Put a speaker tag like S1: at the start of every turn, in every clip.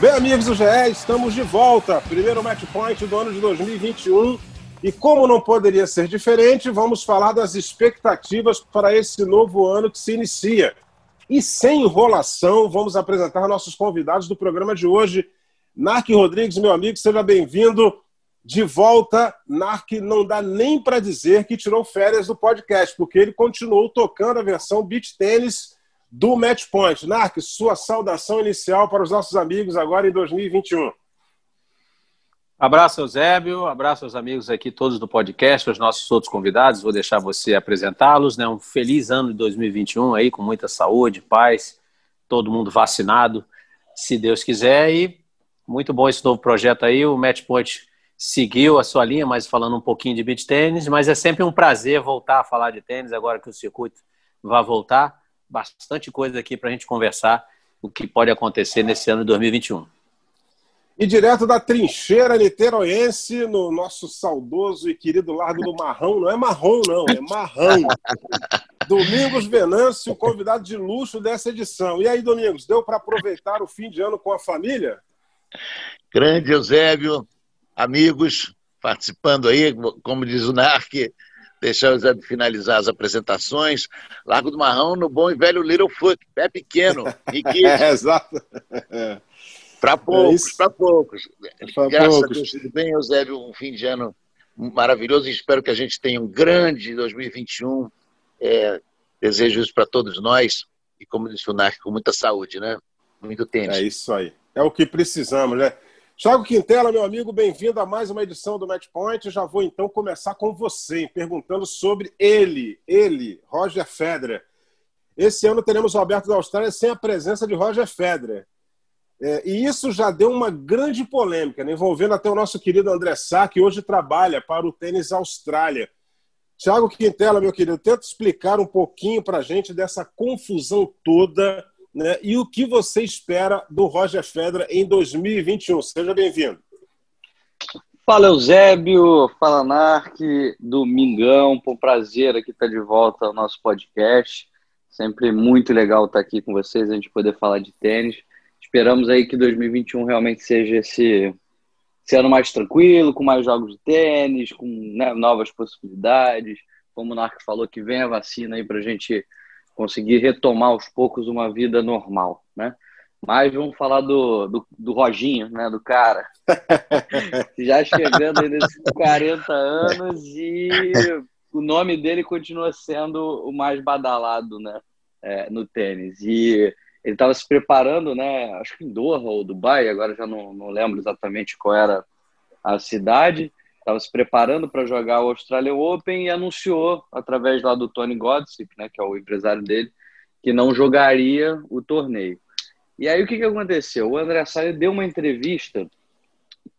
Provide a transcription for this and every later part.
S1: Bem, amigos do GE, estamos de volta. Primeiro match point do ano de 2021. E como não poderia ser diferente, vamos falar das expectativas para esse novo ano que se inicia. E sem enrolação, vamos apresentar nossos convidados do programa de hoje. Narc Rodrigues, meu amigo, seja bem-vindo. De volta, Narc não dá nem para dizer que tirou férias do podcast, porque ele continuou tocando a versão beach tênis do Match Point. Narc, sua saudação inicial para os nossos amigos agora em 2021.
S2: Abraço, Eusébio, abraço aos amigos aqui todos do podcast, os nossos outros convidados, vou deixar você apresentá-los, né? Um feliz ano de 2021 aí, com muita saúde, paz, todo mundo vacinado, se Deus quiser, e muito bom esse novo projeto aí, o Match Point seguiu a sua linha, mas falando um pouquinho de beach tênis, mas é sempre um prazer voltar a falar de tênis agora que o circuito vai voltar. Bastante coisa aqui para a gente conversar o que pode acontecer nesse ano de 2021.
S1: E direto da trincheira niteroense, no nosso saudoso e querido Largo do Marrão, não é marrom, não, é marrão. Domingos Venâncio, convidado de luxo dessa edição. E aí, Domingos, deu para aproveitar o fim de ano com a família?
S3: Grande Eusébio, amigos participando aí, como diz o NARC, deixar o Zé finalizar as apresentações. Largo do Marrão no bom e velho Little Foot, pé pequeno,
S1: é, exato.
S3: Para poucos, é para poucos. Pra Graças poucos. a Deus, tudo bem, Eusébio, um fim de ano maravilhoso e espero que a gente tenha um grande 2021. É, desejo isso para todos nós e, como disse o NARC, com muita saúde, né? Muito tempo.
S1: É isso aí. É o que precisamos, né? Thiago Quintela, meu amigo, bem-vindo a mais uma edição do Match Point. já vou então começar com você, perguntando sobre ele, ele, Roger Federer. Esse ano teremos o Aberto da Austrália sem a presença de Roger Federer. É, e isso já deu uma grande polêmica, né, envolvendo até o nosso querido André Sá, que hoje trabalha para o Tênis Austrália. Tiago Quintela, meu querido, tenta explicar um pouquinho para a gente dessa confusão toda né? E o que você espera do Roger Federer em 2021? Seja bem-vindo.
S4: Fala Eusébio, fala Narc, Domingão, um prazer aqui estar de volta ao nosso podcast. Sempre muito legal estar aqui com vocês, a gente poder falar de tênis. Esperamos aí que 2021 realmente seja esse, esse ano mais tranquilo, com mais jogos de tênis, com né, novas possibilidades. Como o Narc falou, que vem a vacina aí para a gente conseguir retomar aos poucos uma vida normal, né? Mas vamos falar do, do, do Roginho, né? Do cara. Já chegando aí nesses 40 anos e o nome dele continua sendo o mais badalado, né? É, no tênis. E ele estava se preparando, né? Acho que em Doha ou Dubai, agora já não, não lembro exatamente qual era a cidade estava se preparando para jogar o Australian Open e anunciou, através lá do Tony Godsick, né, que é o empresário dele, que não jogaria o torneio. E aí o que, que aconteceu? O André Salles deu uma entrevista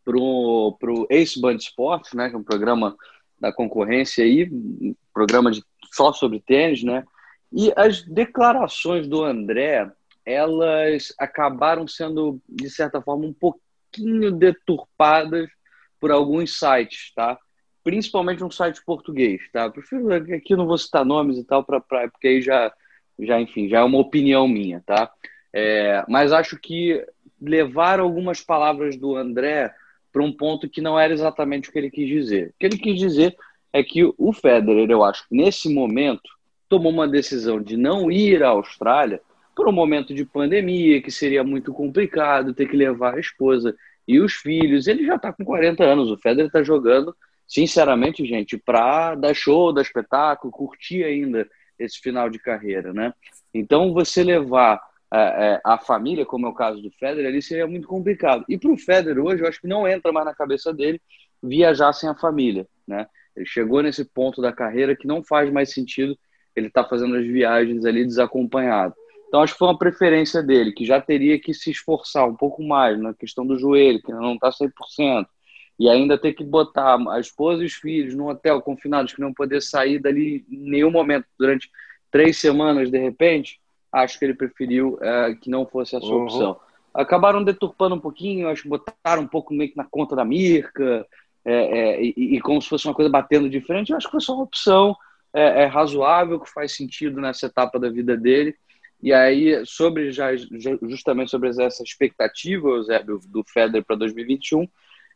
S4: para o Ace Band Sports, né, que é um programa da concorrência aí, um programa de, só sobre tênis, né? E as declarações do André, elas acabaram sendo, de certa forma, um pouquinho deturpadas por alguns sites, tá? Principalmente um site português, tá? prefiro aqui não vou citar nomes e tal, pra, porque aí já, já, enfim, já é uma opinião minha, tá? É, mas acho que levar algumas palavras do André para um ponto que não era exatamente o que ele quis dizer. O que ele quis dizer é que o Federer, eu acho, nesse momento, tomou uma decisão de não ir à Austrália por um momento de pandemia, que seria muito complicado ter que levar a esposa e os filhos. Ele já está com 40 anos. O Federer está jogando, sinceramente, gente, para dar show, dar espetáculo, curtir ainda esse final de carreira, né? Então, você levar é, é, a família, como é o caso do Federer, ali seria muito complicado. E para o Federer hoje, eu acho que não entra mais na cabeça dele viajar sem a família, né? Ele chegou nesse ponto da carreira que não faz mais sentido ele estar tá fazendo as viagens ali desacompanhado. Então, acho que foi uma preferência dele, que já teria que se esforçar um pouco mais na questão do joelho, que não está 100%. e ainda ter que botar a esposa e os filhos num hotel confinados que não poder sair dali em nenhum momento durante três semanas de repente, acho que ele preferiu é, que não fosse essa uhum. opção. Acabaram deturpando um pouquinho, acho que botaram um pouco meio que na conta da Mirka, é, é, e, e, como se fosse uma coisa batendo de frente, eu acho que foi só uma opção é, é, razoável, que faz sentido nessa etapa da vida dele. E aí, sobre já, justamente sobre essa expectativa, do, do Federer para 2021,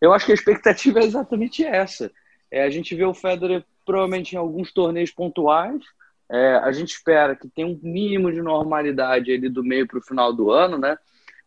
S4: eu acho que a expectativa é exatamente essa. É, a gente vê o Federer provavelmente em alguns torneios pontuais, é, a gente espera que tenha um mínimo de normalidade ali do meio para o final do ano, né?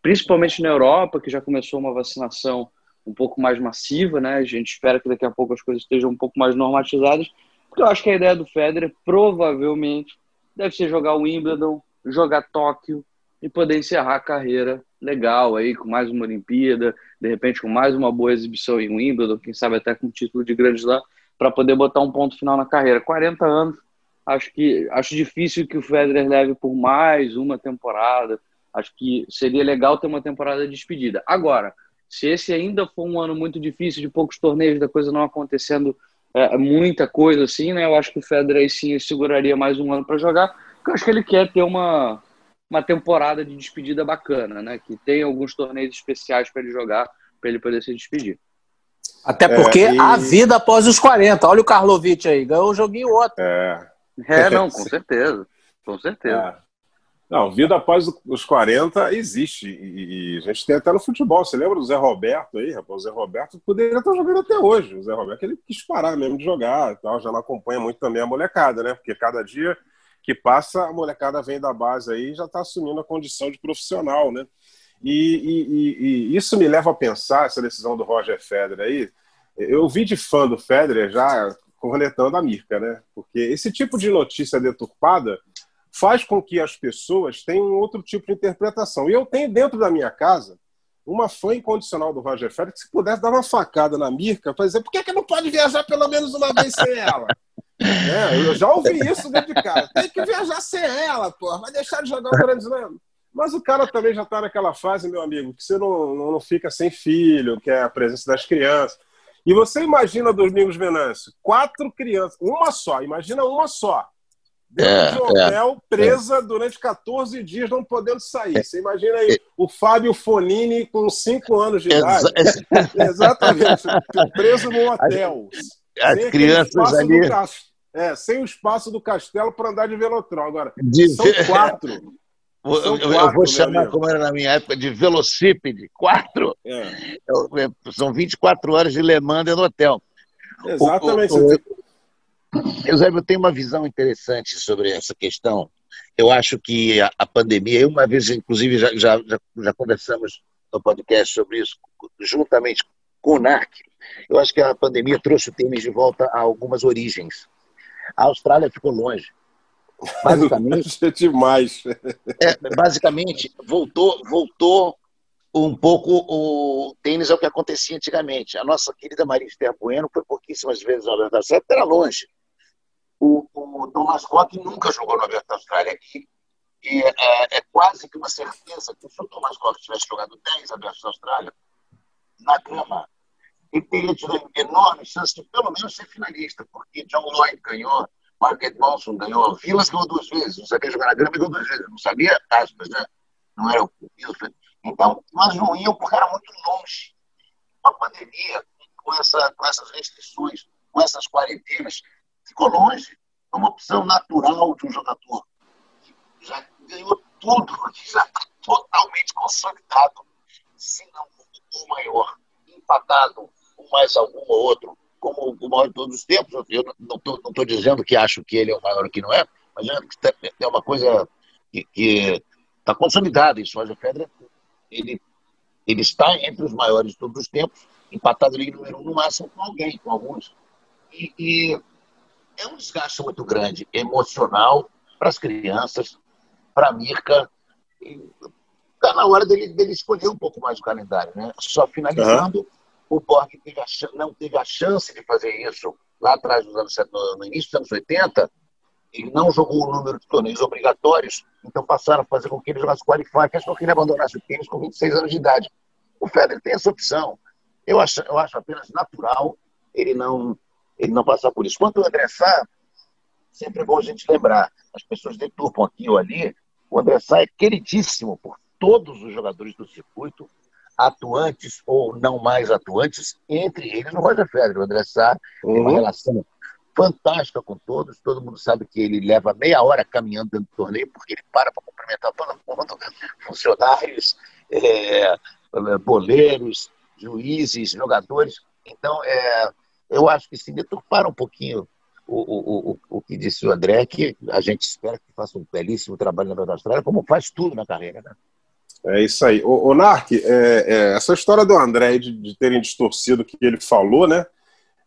S4: Principalmente na Europa, que já começou uma vacinação um pouco mais massiva, né? A gente espera que daqui a pouco as coisas estejam um pouco mais normatizadas, porque eu acho que a ideia do Federer provavelmente deve ser jogar o Wimbledon, jogar Tóquio e poder encerrar a carreira legal aí com mais uma Olimpíada, de repente com mais uma boa exibição em Wimbledon, quem sabe até com título de Grande Slam, para poder botar um ponto final na carreira. 40 anos acho que acho difícil que o Federer leve por mais uma temporada. Acho que seria legal ter uma temporada de despedida. Agora, se esse ainda for um ano muito difícil, de poucos torneios, da coisa não acontecendo é, muita coisa assim, né? Eu acho que o Federer aí sim seguraria mais um ano para jogar, porque eu acho que ele quer ter uma, uma temporada de despedida bacana, né? Que tem alguns torneios especiais para ele jogar, para ele poder se despedir.
S2: Até porque é, e... a vida após os 40. Olha o Karlovic aí, ganhou um joguinho outro.
S4: É. É, não, com certeza. Com certeza. É.
S1: Não, vida após os 40 existe. E, a gente tem até no futebol. Você lembra do Zé Roberto aí, rapaz? O Zé Roberto poderia estar jogando até hoje. O Zé Roberto ele quis parar mesmo de jogar e tal. Já não acompanha muito também a molecada, né? Porque cada dia que passa, a molecada vem da base aí e já está assumindo a condição de profissional, né? E, e, e, isso me leva a pensar, essa decisão do Roger Federer aí. Eu vi de fã do Federer já cornetando a Mirka, né? Porque esse tipo de notícia deturpada faz com que as pessoas tenham outro tipo de interpretação. E eu tenho dentro da minha casa uma fã incondicional do Roger Federer que se pudesse dar uma facada na Mirka para dizer por que, que não pode viajar pelo menos uma vez sem ela? É, eu já ouvi isso dentro de casa. Tem que viajar sem ela, porra. Vai deixar de jogar o Grande Slam. Mas o cara também já está naquela fase, meu amigo, que você não, não, não fica sem filho, que é a presença das crianças. E você imagina, Domingos Venâncio, quatro crianças, uma só, imagina uma só. Dentro é, de um é. hotel, é, presa é. durante 14 dias, não podendo sair. Você imagina aí é. o Fábio Fonini com 5 anos de idade. Exatamente, preso num hotel.
S3: As, as crianças ali.
S1: É, sem o espaço do castelo para andar de velotrol. Agora, de... são quatro.
S3: Eu, quatro, eu, vou chamar, como era na minha época, de velocípede. Quatro. É. é são 24 horas de Le Mans no hotel.
S1: Exatamente. O,
S3: o, Eusébio, eu tenho uma visão interessante sobre essa questão. Eu acho que a, a pandemia, uma vez, inclusive, já, já, já, já conversamos no podcast sobre isso, juntamente com o NARC, eu acho que a pandemia trouxe o tênis de volta a algumas origens. A Austrália ficou longe.
S1: Basicamente. é demais.
S3: É, basicamente, voltou, voltou um pouco o tênis ao que acontecia antigamente. A nossa querida Maria Esther Bueno foi pouquíssimas vezes no Aberto da Austrália, era longe. O, o Thomas Koch nunca jogou no Aberto da Austrália aqui. E é, é, quase que uma certeza que se o Thomas Koch tivesse jogado 10 Abertos da Austrália, na grama, ele teria tido enorme chance de pelo menos ser finalista, porque John Lloyd ganhou, Margaret Monson ganhou, Vilas ganhou duas vezes, não sabia jogar na grama e ganhou duas vezes, não sabia, aspas, né? Não era o Então, nós não íamos porque era muito longe. A pandemia, com, essa, com essas restrições, com essas quarentenas, ficou longe. É uma opção natural de um jogador que já ganhou tudo, que já está totalmente consolidado, se não o maior, empatado com mais algum ou outro como o maior de todos os tempos. Eu não estou dizendo que acho que ele é o maior que não é, mas é uma coisa que está consolidada. Isso, Roger Federer, ele, ele está entre os maiores de todos os tempos, empatado ali número um no máximo com alguém, com alguns. E, e é um desgaste muito grande, emocional, para as crianças, para a Mirka. Está na hora dele, dele escolher um pouco mais o calendário. Né? Só finalizando, uhum. O Borg teve a, não teve a chance de fazer isso lá atrás, nos anos, no, início dos anos 80. Ele não jogou o número de torneios obrigatórios, então passaram a fazer com que ele jogasse qualifier, fez com que ele abandonasse o tênis com 26 anos de idade. O Federer tem essa opção. Eu acho, eu acho apenas natural ele não, ele não passar por isso. Quanto ao André Sá, sempre é bom a gente lembrar, as pessoas deturpam aqui ou ali, o André Sá é queridíssimo por todos os jogadores do circuito, atuantes ou não mais atuantes, entre eles o Roger Federer. O André Sá uhum. tem uma uhum. relação fantástica com todos. Todo mundo sabe que ele leva meia hora caminhando dentro do torneio, porque ele para para cumprimentar todo mundo, funcionários, é, boleiros, juízes, jogadores. Então, é, eu acho que se deturparam um pouquinho o, o, o, o que disse o André, que a gente espera que faça um belíssimo trabalho na Austrália, como faz tudo na carreira, né?
S1: É isso aí. O, o Narc, é, é, essa história do André de, de terem distorcido o que ele falou, né?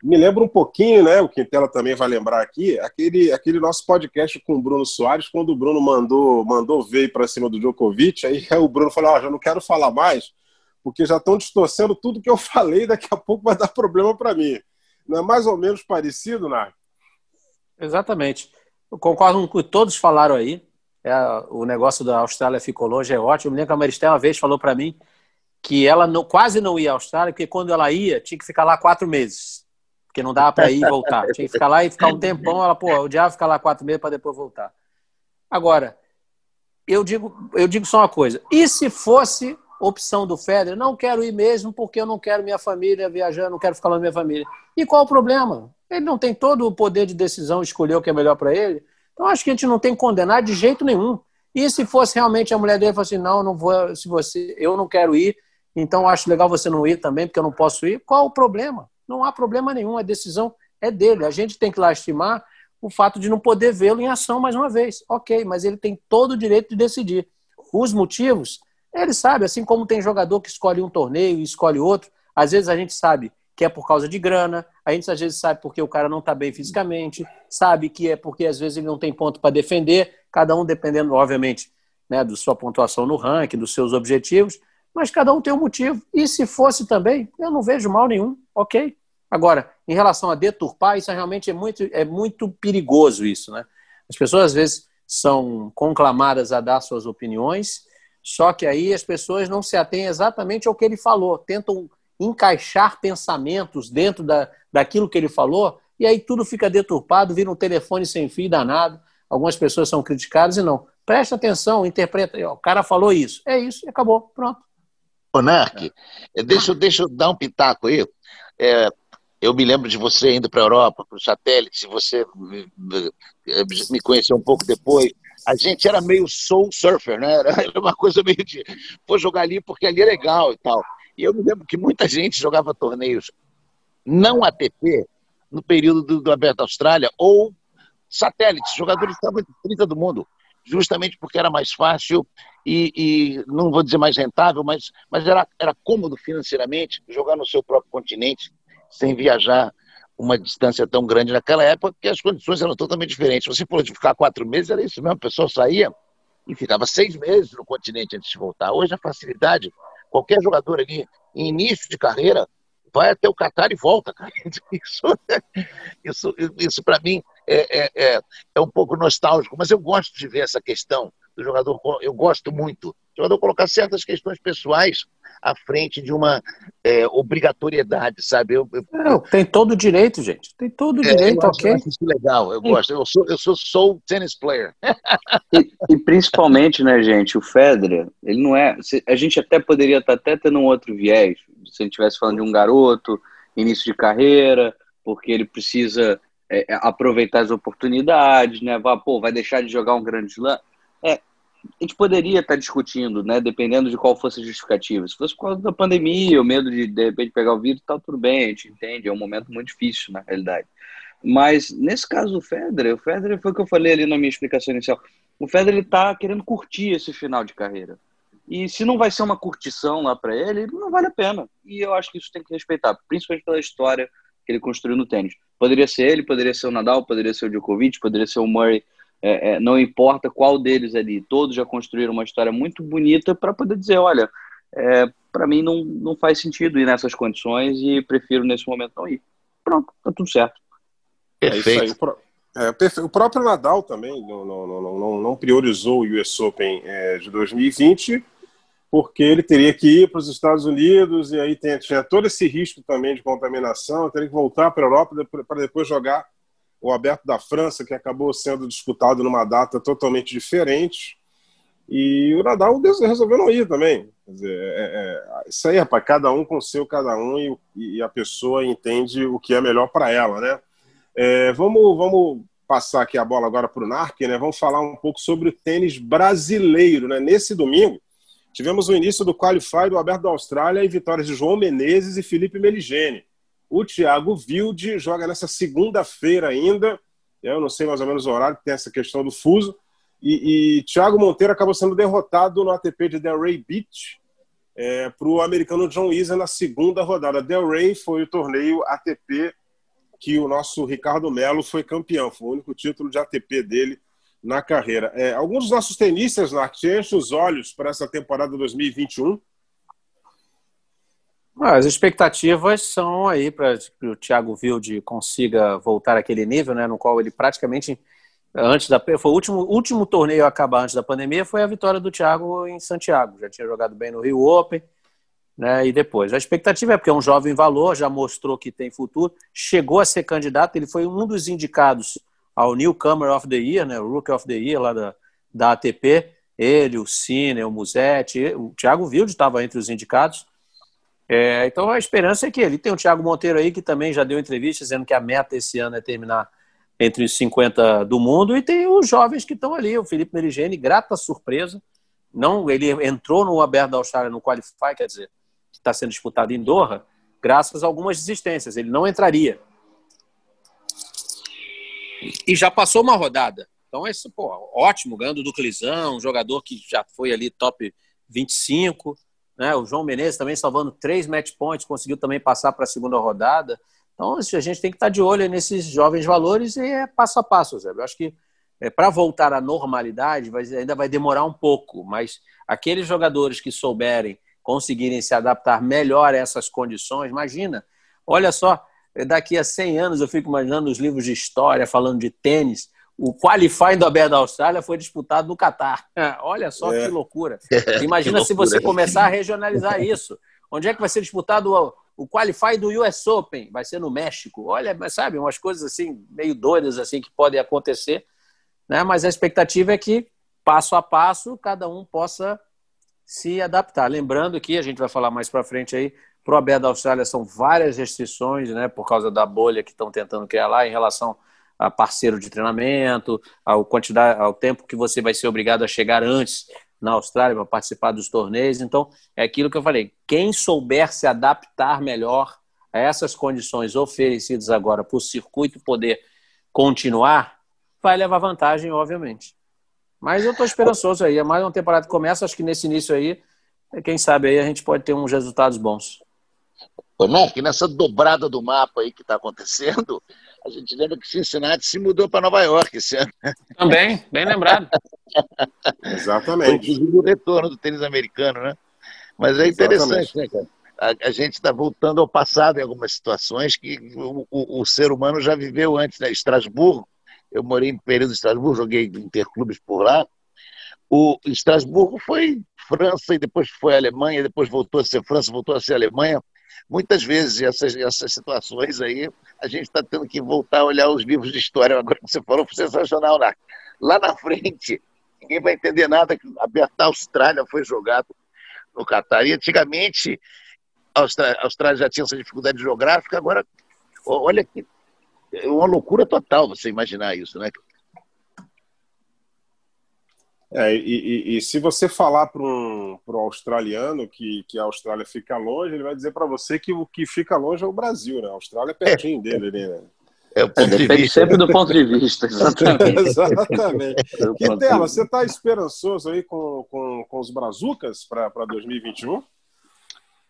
S1: Me lembra um pouquinho, né? O Quintela também vai lembrar aqui, aquele, aquele nosso podcast com o Bruno Soares, quando o Bruno mandou, mandou ver para cima do Djokovic, aí, o Bruno falou: Ó, oh, já não quero falar mais, porque já estão distorcendo tudo que eu falei, daqui a pouco vai dar problema para mim. Não é mais ou menos parecido, Narc?
S2: Exatamente. Eu concordo com o que todos falaram aí. É, o negócio da Austrália ficou longe, é ótimo. Eu me lembro que a Maristel uma vez falou para mim que ela não, quase não ia à Austrália, porque quando ela ia, tinha que ficar lá quatro meses. Porque não dava para ir e voltar. Tinha que ficar lá e ficar um tempão. Ela, pô, odiava ficar lá quatro meses para depois voltar. Agora, eu digo, eu digo só uma coisa. E se fosse opção do Federer, não quero ir mesmo porque eu não quero minha família viajando, não quero ficar lá com minha família. E qual o problema? Ele não tem todo o poder de decisão, escolher o que é melhor para ele. Então acho que a gente não tem que condenar de jeito nenhum. E se fosse realmente a mulher dele fosse assim, não, não vou, se você, eu não quero ir, então acho legal você não ir também, porque eu não posso ir. Qual o problema? Não há problema nenhum, a decisão é dele. A gente tem que lastimar o fato de não poder vê-lo em ação mais uma vez. Ok, mas ele tem todo o direito de decidir. Os motivos, ele sabe, assim como tem jogador que escolhe um torneio e escolhe outro, às vezes a gente sabe que é por causa de grana, a gente às vezes sabe porque o cara não está bem fisicamente, sabe que é porque às vezes ele não tem ponto para defender, cada um dependendo, obviamente, né, da sua pontuação no ranking, dos seus objetivos, mas cada um tem um motivo. E se fosse também, eu não vejo mal nenhum, ok? Agora, em relação a deturpar, isso realmente é muito, é muito perigoso isso, né? As pessoas às vezes são conclamadas a dar suas opiniões, só que aí as pessoas não se atêm exatamente ao que ele falou, tentam encaixar pensamentos dentro da, daquilo que ele falou, e aí tudo fica deturpado, vira um telefone sem fio danado. Algumas pessoas são criticadas e não. Presta atenção, interpreta. O cara falou isso. É isso acabou. Pronto.
S3: Monarque, é. deixa, deixa eu dar um pitaco aí. É, eu me lembro de você indo para a Europa, para o satélite, você me conheceu um pouco depois. A gente era meio soul surfer, né? Era uma coisa meio de vou jogar ali porque ali é legal e tal. E eu me lembro que muita gente jogava torneios não ATP no período do, do Aberto Austrália ou satélites, jogadores estavam entre 30 do mundo, justamente porque era mais fácil e, e, não vou dizer mais rentável, mas, mas era, era cômodo financeiramente jogar no seu próprio continente sem viajar uma distância tão grande naquela época, porque as condições eram totalmente diferentes. Você for de ficar quatro meses, era isso mesmo, a pessoa saía e ficava seis meses no continente antes de voltar. Hoje a facilidade Qualquer jogador ali, em início de carreira, vai até o Qatar e volta. Isso, isso, isso para mim é, é, é, é um pouco nostálgico, mas eu gosto de ver essa questão do jogador. Eu gosto muito. O jogador colocar certas questões pessoais à frente de uma é, obrigatoriedade, sabe? Eu, eu,
S2: Não, tem todo o direito, gente. Tem todo o é, direito, ok?
S3: isso legal, eu gosto. Eu sou, eu sou soul tennis player.
S4: E, e, principalmente, né, gente, o Federer, ele não é. A gente até poderia estar até tendo um outro viés, se a gente estivesse falando de um garoto, início de carreira, porque ele precisa é, aproveitar as oportunidades, né? Vai, pô, vai deixar de jogar um grande slam. A gente poderia estar discutindo, né, dependendo de qual fosse a justificativa. Se fosse por causa da pandemia, o medo de de repente pegar o vírus, tá tudo bem, a gente entende, é um momento muito difícil na realidade. Mas nesse caso do Federer, o Federer foi o que eu falei ali na minha explicação inicial. O Federer está querendo curtir esse final de carreira. E se não vai ser uma curtição lá para ele, não vale a pena. E eu acho que isso tem que respeitar, principalmente pela história que ele construiu no tênis. Poderia ser ele, poderia ser o Nadal, poderia ser o Djokovic, poderia ser o Murray é, é, não importa qual deles ali, todos já construíram uma história muito bonita para poder dizer, olha, é, para mim não, não faz sentido ir nessas condições e prefiro nesse momento não ir. Pronto, tá tudo certo.
S1: Perfeito. É é, o próprio Nadal também não, não, não, não, não priorizou o US Open é, de 2020 porque ele teria que ir para os Estados Unidos e aí tinha, tinha todo esse risco também de contaminação, teria que voltar para a Europa para depois jogar o Aberto da França, que acabou sendo disputado numa data totalmente diferente. E o Nadal resolveu não ir também. Dizer, é, é, isso aí, rapaz, cada um com o seu, cada um, e, e a pessoa entende o que é melhor para ela, né? É, vamos, vamos passar aqui a bola agora para o Narc, né? Vamos falar um pouco sobre o tênis brasileiro, né? Nesse domingo, tivemos o início do Qualify do Aberto da Austrália e vitórias de João Menezes e Felipe Meligeni. O Thiago Wilde joga nessa segunda-feira ainda, eu não sei mais ou menos o horário, tem essa questão do fuso, e, e Thiago Monteiro acabou sendo derrotado no ATP de Delray Beach é, para o americano John Isner na segunda rodada. Delray foi o torneio ATP que o nosso Ricardo Melo foi campeão, foi o único título de ATP dele na carreira. É, alguns dos nossos tenistas, Narc, enchem os olhos para essa temporada 2021?
S2: Ah, as expectativas são aí para que o Thiago Wilde consiga voltar àquele nível, né, no qual ele praticamente antes da foi o último último torneio a acabar antes da pandemia foi a vitória do Thiago em Santiago. Já tinha jogado bem no Rio Open, né? E depois a expectativa é porque é um jovem valor, já mostrou que tem futuro, chegou a ser candidato, ele foi um dos indicados ao Newcomer of the Year, né? Rookie of the Year lá da, da ATP. Ele, o Cine, o Musetti, o Thiago Wilde estava entre os indicados. É, então a esperança é que ele tem o Thiago Monteiro aí que também já deu entrevista dizendo que a meta esse ano é terminar entre os 50 do mundo, e tem os jovens que estão ali, o Felipe Merigene, grata surpresa. Não, ele entrou no Aberto da Austrália no Qualify, quer dizer, que está sendo disputado em Doha, graças a algumas desistências. Ele não entraria. E já passou uma rodada. Então, esse, pô, ótimo, ganhando do Clizão, um jogador que já foi ali top 25. Né? O João Menezes também salvando três match points, conseguiu também passar para a segunda rodada. Então, a gente tem que estar de olho nesses jovens valores e é passo a passo, Zé. Eu acho que é, para voltar à normalidade vai, ainda vai demorar um pouco, mas aqueles jogadores que souberem conseguirem se adaptar melhor a essas condições, imagina, olha só, daqui a 100 anos eu fico imaginando os livros de história falando de tênis, o qualifying do Aberto da Austrália foi disputado no Catar. Olha só é. que loucura. Imagina que se você começar a regionalizar isso. Onde é que vai ser disputado o qualify do US Open vai ser no México. Olha, mas sabe, umas coisas assim meio doidas assim que podem acontecer, né? Mas a expectativa é que passo a passo cada um possa se adaptar. Lembrando que a gente vai falar mais para frente aí, pro Aberto da Austrália são várias restrições, né, por causa da bolha que estão tentando criar lá em relação a parceiro de treinamento, ao quantidade, ao tempo que você vai ser obrigado a chegar antes na Austrália para participar dos torneios. Então, é aquilo que eu falei: quem souber se adaptar melhor a essas condições oferecidas agora para o circuito poder continuar, vai levar vantagem, obviamente. Mas eu estou esperançoso aí. É mais uma temporada que começa, acho que nesse início aí, quem sabe aí a gente pode ter uns resultados bons.
S3: Não, que nessa dobrada do mapa aí que está acontecendo, a gente lembra que Cincinnati se mudou para Nova York esse ano.
S2: Também, bem lembrado.
S1: Exatamente.
S3: Inclusive o retorno do tênis americano, né? Mas é interessante, Exatamente. né, cara? A, a gente está voltando ao passado em algumas situações que o, o, o, ser humano já viveu antes, né? Estrasburgo, eu morei em período de Estrasburgo, joguei interclubes por lá. O Estrasburgo foi França e depois foi Alemanha, depois voltou a ser França, voltou a ser Alemanha muitas vezes essas, essas situações aí, a gente está tendo que voltar a olhar os livros de história. Agora que você falou, foi sensacional. Lá, lá na frente, ninguém vai entender nada que a Austrália foi jogado no Catar. E antigamente, a Austrália, a Austrália já tinha essa dificuldade geográfica, agora, olha que é uma loucura total você imaginar isso, né?
S1: É, e, e, e, se você falar para um pro australiano que, que a Austrália fica longe, ele vai dizer para você que o que fica longe é o Brasil, né? A Austrália é pertinho é. dele ali, né?
S2: É o ponto é, de vista. sempre do ponto de vista, exatamente.
S1: exatamente. E dela, você está esperançoso aí com, com, com os brazucas para 2021?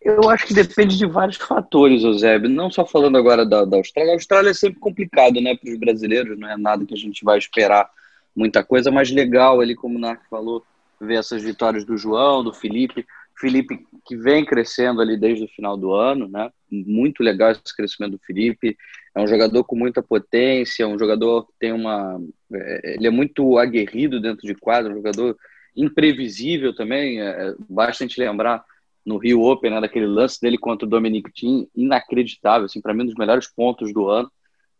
S4: Eu acho que depende de vários fatores, Eusébio. Não só falando agora da, da Austrália. A Austrália é sempre complicado, né, para os brasileiros, não é nada que a gente vai esperar muita coisa, mas legal ali, como o Narco falou, ver essas vitórias do João, do Felipe. Felipe que vem crescendo ali desde o final do ano, né? Muito legal esse crescimento do Felipe. É um jogador com muita potência, um jogador que tem uma. É, ele é muito aguerrido dentro de quadro, um jogador imprevisível também. É, é basta a gente lembrar no Rio Open, né, daquele lance dele contra o Dominic Thiem, inacreditável, assim, para mim um dos melhores pontos do ano.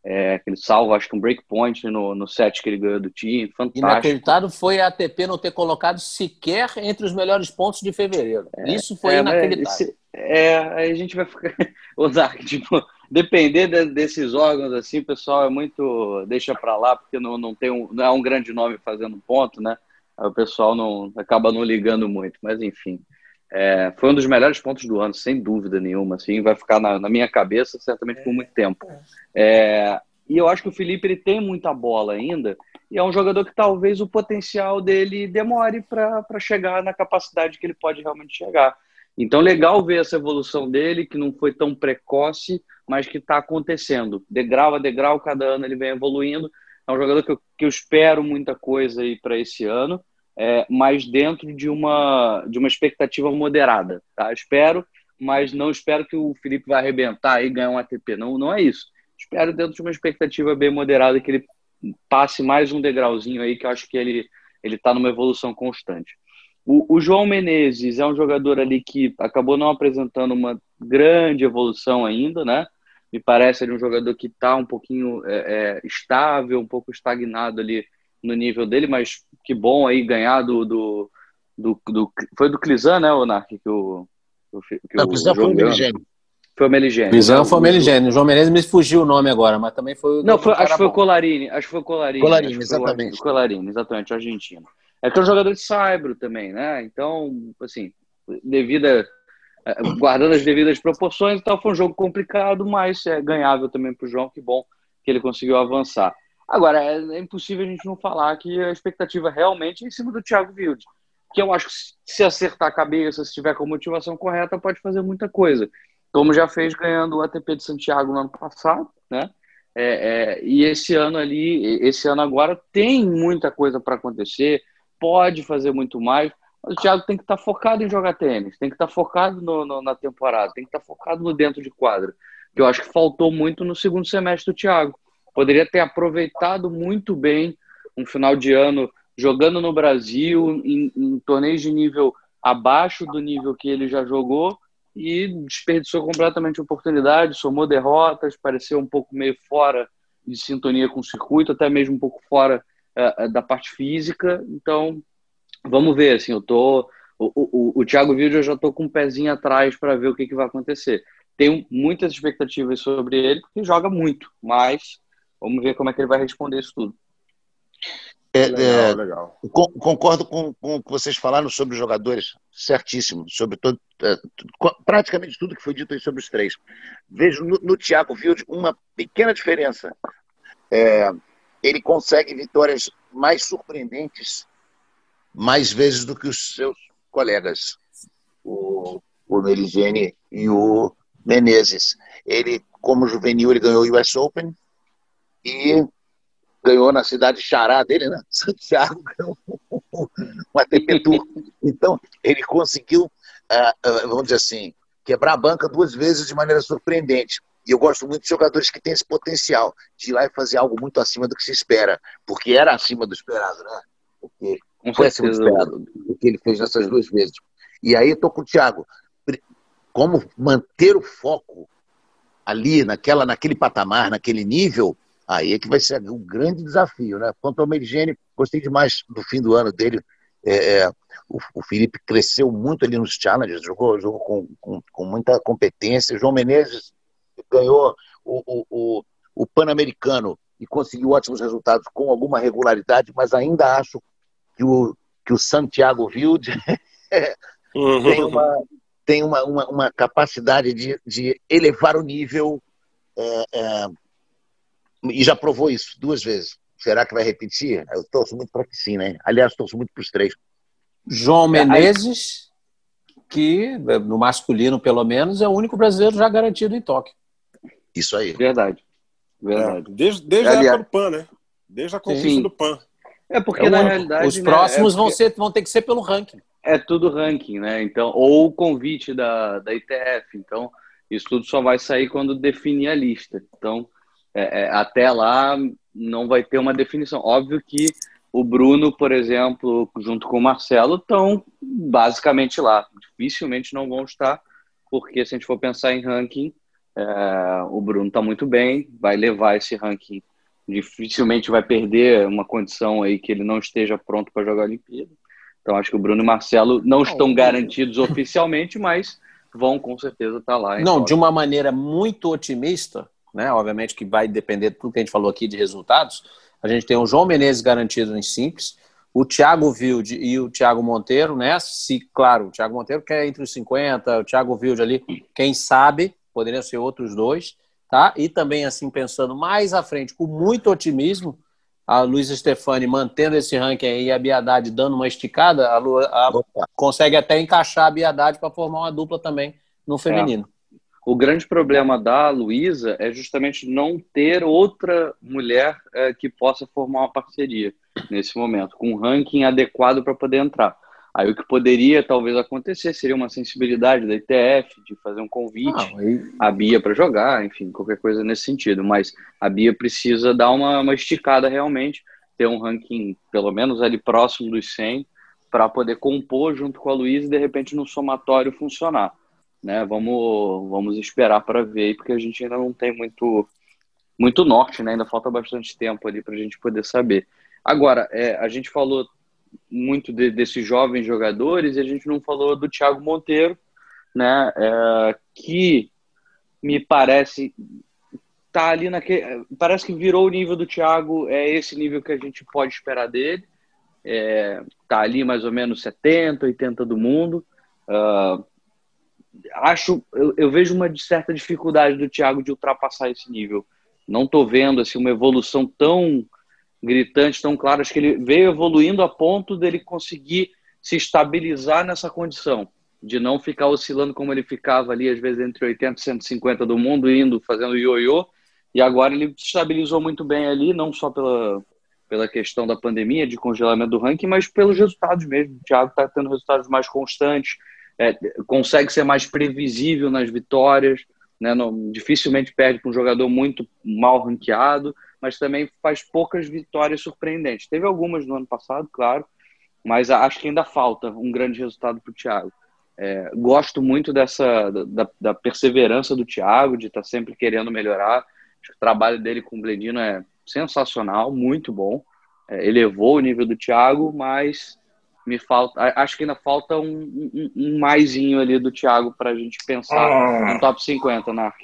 S4: É, que ele salva, acho que um breakpoint no, no set que ele ganhou do time, fantástico.
S2: Inacreditável foi a ATP não ter colocado sequer entre os melhores pontos de fevereiro. É, Isso foi é, inacreditável.
S4: é, aí a gente vai ficar. Usar, tipo, depender de, desses órgãos, assim, o pessoal é muito. deixa para lá, porque não, não, tem um, não é um grande nome fazendo ponto, né? Aí o pessoal não acaba não ligando muito, mas enfim. É, foi um dos melhores pontos do ano, sem dúvida nenhuma. Assim, vai ficar na, na minha cabeça certamente por muito tempo. É, e eu acho que o Felipe ele tem muita bola ainda e é um jogador que talvez o potencial dele demore para chegar na capacidade que ele pode realmente chegar. Então, legal ver essa evolução dele, que não foi tão precoce, mas que está acontecendo. Degrau a degrau, cada ano ele vem evoluindo. É um jogador que eu, que eu espero muita coisa aí para esse ano é, mas dentro de uma, de uma expectativa moderada. Tá? Espero, mas não espero que o Felipe vai arrebentar e ganhar um ATP. Não, não é isso. Espero dentro de uma expectativa bem moderada que ele passe mais um degrauzinho aí, que eu acho que ele ele está numa evolução constante. O, o, João Menezes é um jogador ali que acabou não apresentando uma grande evolução ainda, né? Me parece ele um jogador que está um pouquinho é, é, estável, um pouco estagnado ali no nível dele, mas que bom aí ganhar do. do, do, do foi do Clizan, né, Onark? Que o,
S3: que Não, o Clizan foi o Meligene.
S4: Foi o Meligene.
S2: Clizan foi o Meligene. O João Menezes me fugiu o nome agora, mas também foi
S4: Não, foi, acho que foi o Colarini. Acho que foi o Colarini.
S3: Colarini, exatamente.
S4: O Colarini, exatamente, argentino. É que é um jogador de Saibro também, né? Então, assim, devida guardando as devidas proporções, então foi um jogo complicado, mas é ganhável também para o João. Que bom que ele conseguiu avançar. Agora, é, é, impossível a gente não falar que a expectativa realmente é em cima do Thiago Wilde, que eu acho que se acertar a cabeça, se tiver com a motivação correta, pode fazer muita coisa. Como já fez ganhando o ATP de Santiago no ano passado, né? É, é, e esse ano ali, esse ano agora, tem muita coisa para acontecer, pode fazer muito mais, mas o Thiago tem que estar tá focado em jogar tênis, tem que estar tá focado no, no, na temporada, tem que estar tá focado no dentro de quadra, que eu acho que faltou muito no segundo semestre do Thiago poderia ter aproveitado muito bem um final de ano jogando no Brasil, em, em torneios de nível abaixo do nível que ele já jogou e desperdiçou completamente a oportunidade, somou derrotas, pareceu um pouco meio fora de sintonia com o circuito, até mesmo um pouco fora uh, da parte física. Então, vamos ver. Assim, eu tô o, o, o Thiago Vídeo eu já estou com um pezinho atrás para ver o que, que vai acontecer. Tenho muitas expectativas sobre ele, porque joga muito, mas Vamos ver como é que ele vai responder isso tudo.
S3: É, legal, é, legal. Concordo com, com o que vocês falaram sobre os jogadores, certíssimo, sobre todo, é, praticamente tudo que foi dito aí sobre os três. Vejo no, no Thiago Wilde uma pequena diferença. É, ele consegue vitórias mais surpreendentes mais vezes do que os seus colegas, o, o Meligeni e o Menezes. Ele, como juvenil, ele ganhou o US Open, e ganhou na cidade Xará dele, né? Santiago ganhou um ATP Tour. Então, ele conseguiu, uh, uh, vamos dizer assim, quebrar a banca duas vezes de maneira surpreendente. E eu gosto muito de jogadores que têm esse potencial de ir lá e fazer algo muito acima do que se espera, porque era acima do esperado, né? Porque foi acima do esperado o que ele fez nessas duas vezes. E aí eu tô com o Thiago. Como manter o foco ali, naquela, naquele patamar, naquele nível, Aí é que vai ser um grande desafio, né? Quanto ao Merigene, gostei demais do fim do ano dele. É, é, o, o, Felipe cresceu muito ali nos challenges, jogou, jogou com, com, com muita competência. João Menezes ganhou o, o, o, o Pan-Americano e conseguiu ótimos resultados com alguma regularidade, mas ainda acho que o, que o Santiago Wilde uhum. tem, uma, tem uma, uma, uma, capacidade de, de elevar o nível é, é, e já provou isso duas vezes. Será que vai repetir? Eu torço muito para que sim, né? Aliás, torço muito para os três.
S2: João Menezes, que no masculino, pelo menos, é o único brasileiro já garantido em Tóquio.
S3: Isso aí.
S4: Verdade. Verdade.
S1: É, desde desde a época do PAN, né? Desde a conquista sim. do PAN.
S4: É porque, é na realidade.
S2: Os né, próximos é vão, ser, vão ter que ser pelo ranking.
S4: É tudo ranking, né? Então, ou o convite da, da ITF. Então, isso tudo só vai sair quando definir a lista. Então, é, é, até lá não vai ter uma definição. Óbvio que o Bruno, por exemplo, junto com o Marcelo, estão basicamente lá. Dificilmente não vão estar, porque se a gente for pensar em ranking, é, o Bruno está muito bem, vai levar esse ranking. Dificilmente vai perder uma condição aí que ele não esteja pronto para jogar a Olimpíada. Então acho que o Bruno e o Marcelo não estão garantidos oficialmente, mas vão com certeza estar tá lá.
S2: Não, de uma maneira muito otimista, né? Obviamente que vai depender de tudo que a gente falou aqui de resultados. A gente tem o João Menezes garantido em simples, o Thiago Wilde e o Thiago Monteiro, né? Se, claro, o Thiago Monteiro quer entre os 50, o Thiago Wilde ali, quem sabe, poderiam ser outros dois, tá? E também, assim, pensando mais à frente, com muito otimismo, a Luiz Stefani mantendo esse ranking aí e a Biadade dando uma esticada, a, Lu, a consegue até encaixar a Biadade para formar uma dupla também no feminino.
S4: O grande problema da Luísa é justamente não ter outra mulher é, que possa formar uma parceria nesse momento, com um ranking adequado para poder entrar. Aí o que poderia talvez acontecer seria uma sensibilidade da ITF de fazer um convite à Bia para jogar, enfim, qualquer coisa nesse sentido. Mas a Bia precisa dar uma, uma esticada realmente, ter um ranking pelo menos ali próximo dos 100 para poder compor junto com a Luísa e de repente no somatório funcionar. Né? Vamos, vamos esperar para ver, porque a gente ainda não tem muito, muito norte, né? ainda falta bastante tempo ali para a gente poder saber. Agora, é, a gente falou muito de, desses jovens jogadores e a gente não falou do Thiago Monteiro, né? É, que me parece tá ali naquele, parece que virou o nível do Thiago, é esse nível que a gente pode esperar dele. É, tá ali mais ou menos 70, 80 do mundo. Uh, acho, eu, eu, vejo uma certa dificuldade do Thiago de ultrapassar esse nível. Não estou vendo assim uma evolução tão gritante, tão clara. Acho que ele veio evoluindo a ponto dele conseguir se estabilizar nessa condição, de não ficar oscilando como ele ficava ali, às vezes entre 80 e 150 do mundo, indo, fazendo ioiô. E agora ele se estabilizou muito bem ali, não só pela, pela questão da pandemia, de congelamento do ranking, mas pelos resultados mesmo. O Thiago está tendo resultados mais constantes, é, consegue ser mais previsível nas vitórias, né? Não, dificilmente perde para um jogador muito mal ranqueado mas também faz poucas vitórias surpreendentes. Teve algumas no ano passado, claro, mas acho que ainda falta um grande resultado para o Thiago. É, gosto muito dessa da, da, perseverança do Thiago, de estar tá sempre querendo melhorar. O trabalho dele com o Bledino é sensacional, muito bom. É, elevou o nível do Thiago, mas me falta, acho que ainda falta um, um, um maisinho ali do Thiago para a gente pensar ah. no top 50, Narc.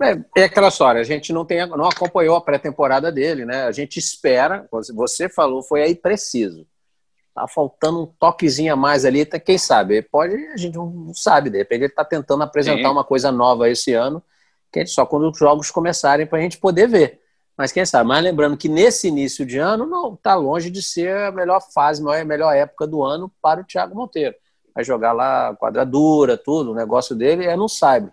S2: É, é, aquela história, a gente não, tem, não acompanhou a pré-temporada dele, né? A gente espera, você falou, foi aí preciso. Tá faltando um toquezinho a mais ali, tá, quem sabe? Pode, a gente não sabe, de repente ele tá tentando apresentar Sim. uma coisa nova esse ano, que é só quando os jogos começarem para a gente poder ver. Mas quem sabe? Mas lembrando que nesse início de ano não está longe de ser a melhor fase, a melhor época do ano para o Thiago Monteiro. Vai jogar lá quadradura, tudo, o negócio dele é no Cyber.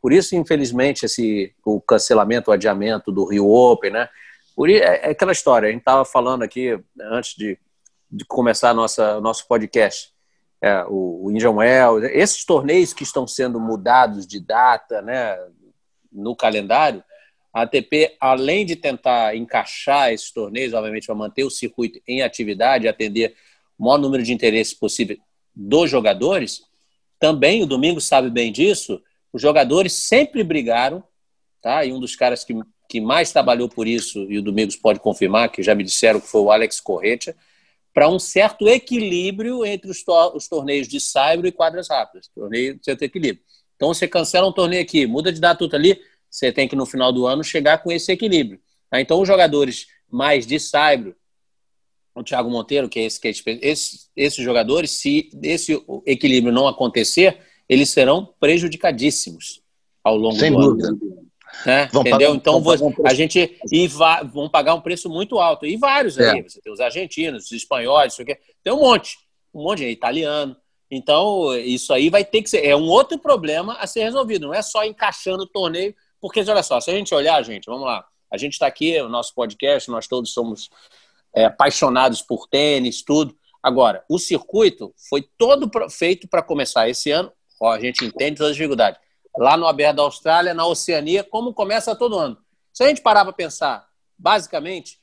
S2: Por isso, infelizmente, esse, o cancelamento, o adiamento do Rio Open, né? Por, é, é aquela história, a gente estava falando aqui antes de, de começar o nosso podcast. É, o, o Indian Wells, esses torneios que estão sendo mudados de data né, no calendário, a ATP, além de tentar encaixar esses torneios, obviamente, para manter o circuito em atividade, atender o maior número de interesses possível dos jogadores, também o Domingo sabe bem disso, os jogadores sempre brigaram, tá? E um dos caras que, que mais trabalhou por isso, e o Domingos pode confirmar, que já me disseram que foi o Alex Corretia, para um certo equilíbrio entre os, to os torneios de saibro e quadras rápidas. Torneio de certo equilíbrio. Então você cancela um torneio aqui, muda de tudo ali, você tem que no final do ano chegar com esse equilíbrio. Tá? Então os jogadores mais de saibro, o Thiago Monteiro, que é esse, que é esse, esses jogadores, se esse equilíbrio não acontecer, eles serão prejudicadíssimos ao longo Sem do dúvida. ano. Né? Entendeu? Pagar, então um a gente e va, vão pagar um preço muito alto. E vários é. aí. Você tem os argentinos, os espanhóis, isso aqui. tem um monte. Um monte de italiano. Então, isso aí vai ter que ser. É um outro problema a ser resolvido. Não é só encaixando o torneio. Porque, olha só, se a gente olhar, gente, vamos lá. A gente está aqui, o nosso podcast, nós todos somos é, apaixonados por tênis, tudo. Agora, o circuito foi todo feito para começar esse ano Ó, a gente entende todas as dificuldades. Lá no Aberto da Austrália, na Oceania, como começa todo ano. Se a gente parar para pensar, basicamente,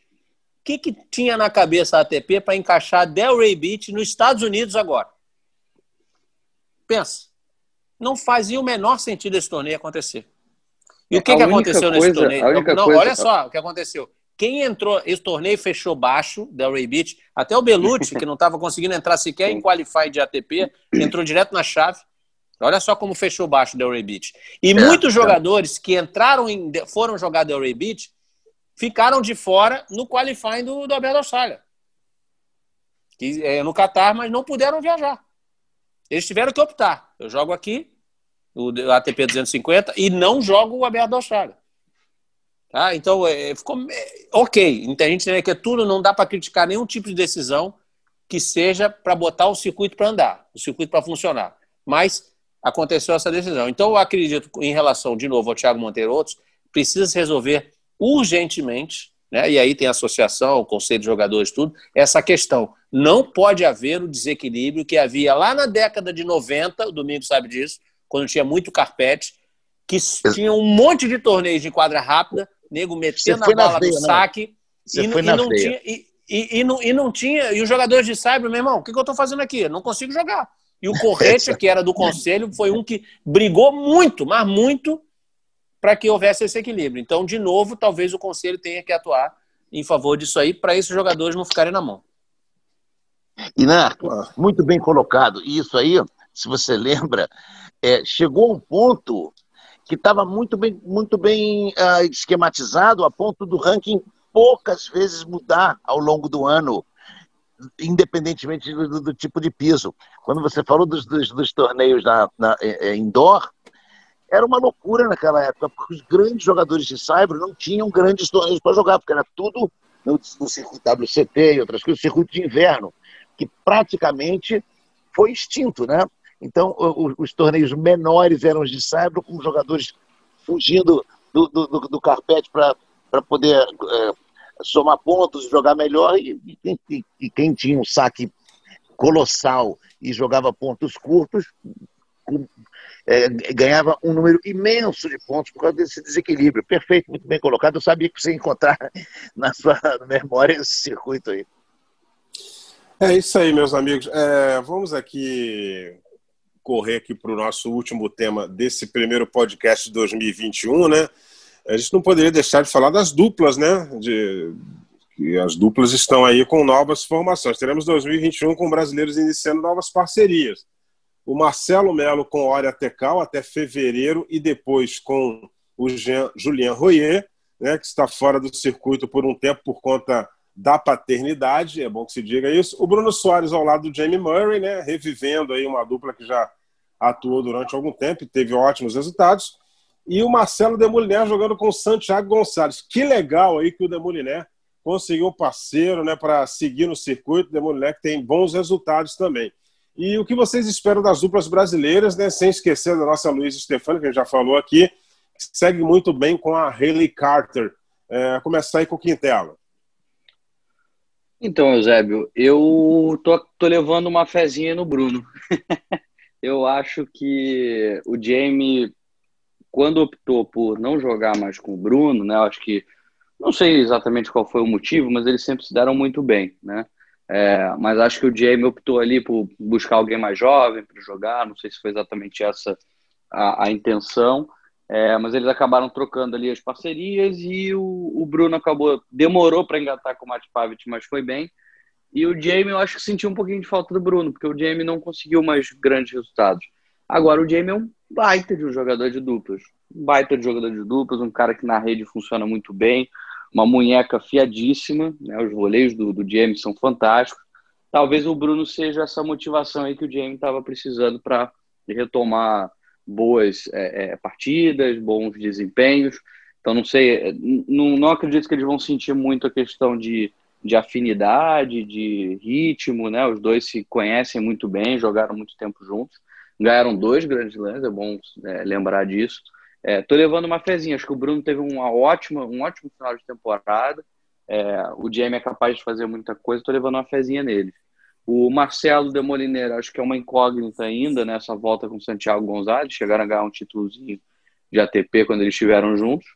S2: que, que tinha na cabeça a ATP para encaixar Delray Beach nos Estados Unidos agora? Pensa. Não fazia o menor sentido esse torneio acontecer. E o que, que aconteceu coisa, nesse torneio? Não, coisa... Olha só o que aconteceu. Quem entrou, esse torneio fechou baixo, Delray Beach, até o Belucci, que não estava conseguindo entrar sequer em qualify de ATP, entrou direto na chave. Olha só como fechou baixo Delray Beach. E é, muitos é. jogadores que entraram em, foram jogar Delray Beach ficaram de fora no qualifying do, do Alberto Austrália. Que, é, no Catar, mas não puderam viajar. Eles tiveram que optar. Eu jogo aqui, o ATP 250, e não jogo o Aberto da Austrália. Tá? Então, é, ficou é, ok. Então, a gente tem que tudo não dá para criticar nenhum tipo de decisão que seja para botar o circuito para andar, o circuito para funcionar. Mas aconteceu essa decisão. Então, eu acredito, em relação, de novo, ao Thiago Monteiro outros, precisa se resolver urgentemente, né? e aí tem a associação, o conselho de jogadores, tudo, essa questão. Não pode haver o desequilíbrio que havia lá na década de 90, o Domingo sabe disso, quando tinha muito carpete, que tinha um monte de torneios de quadra rápida, nego metendo a bola no né? saque, e, e, não tinha, e, e, não, e não tinha, e os jogadores de cyber, meu irmão, o que, que eu estou fazendo aqui? Eu não consigo jogar. E o Corretia, que era do conselho, foi um que brigou muito, mas muito, para que houvesse esse equilíbrio. Então, de novo, talvez o conselho tenha que atuar em favor disso aí, para esses jogadores não ficarem na mão.
S3: Inarco, muito bem colocado. E isso aí, se você lembra, é, chegou um ponto que estava muito bem, muito bem uh, esquematizado, a ponto do ranking poucas vezes mudar ao longo do ano, independentemente do, do tipo de piso. Quando você falou dos, dos, dos torneios na, na, é, é, indoor, era uma loucura naquela época, porque os grandes jogadores de cyber não tinham grandes torneios para jogar, porque era tudo no, no circuito WCT e outras coisas, circuito de inverno, que praticamente foi extinto, né? Então, os, os torneios menores eram os de cyber, com jogadores fugindo do, do, do, do carpete para poder é, somar pontos, jogar melhor, e, e, e, quem tinha um saque colossal e jogava pontos curtos, é, ganhava um número imenso de pontos por causa desse desequilíbrio. Perfeito, muito bem colocado. Eu sabia que você ia encontrar na sua memória esse circuito aí.
S1: É isso aí, meus amigos. É, vamos aqui correr aqui para o nosso último tema desse primeiro podcast de 2021, né? A gente não poderia deixar de falar das duplas, né? De, que as duplas estão aí com novas formações. Teremos 2021 com brasileiros iniciando novas parcerias. O Marcelo Melo com Ória Tecal até fevereiro e depois com o Jean, Julien Royer, né, que está fora do circuito por um tempo por conta da paternidade, é bom que se diga isso. O Bruno Soares ao lado do Jamie Murray, né, revivendo aí uma dupla que já atuou durante algum tempo e teve ótimos resultados. E o Marcelo Demoliner jogando com o Santiago Gonçalves. Que legal aí que o Demoliner conseguiu um parceiro né, para seguir no circuito. Demoliner que tem bons resultados também. E o que vocês esperam das duplas brasileiras, né, sem esquecer da nossa Luiz Stefani, que a gente já falou aqui, que segue muito bem com a Haley Carter. É, começar aí com o Quintela.
S4: Então, Eusébio, eu tô, tô levando uma fezinha no Bruno. eu acho que o Jamie, quando optou por não jogar mais com o Bruno, né? Eu acho que não sei exatamente qual foi o motivo, mas eles sempre se deram muito bem, né? É, mas acho que o Jamie optou ali por buscar alguém mais jovem para jogar. Não sei se foi exatamente essa a, a intenção, é, mas eles acabaram trocando ali as parcerias e o, o Bruno acabou demorou para engatar com o Matt Pavic, mas foi bem. E o Jamie, eu acho que sentiu um pouquinho de falta do Bruno, porque o Jamie não conseguiu mais grandes resultados. Agora, o Jamie é um baita de um jogador de duplas. Um baita de jogador de duplas, um cara que na rede funciona muito bem, uma munheca fiadíssima, né? os voleios do, do Jamie são fantásticos. Talvez o Bruno seja essa motivação aí que o Jamie estava precisando para retomar boas é, é, partidas, bons desempenhos. Então, não sei, não, não acredito que eles vão sentir muito a questão de de afinidade, de ritmo, né? Os dois se conhecem muito bem, jogaram muito tempo juntos, ganharam dois grandes lãs, é bom é, lembrar disso. É, tô levando uma fezinha, acho que o Bruno teve uma ótima, um ótimo final de temporada. É, o Jamie é capaz de fazer muita coisa, tô levando uma fezinha nele. O Marcelo Demoliner, acho que é uma incógnita ainda nessa volta com o Santiago Gonzalez, chegaram a ganhar um títulozinho de ATP quando eles estiveram juntos.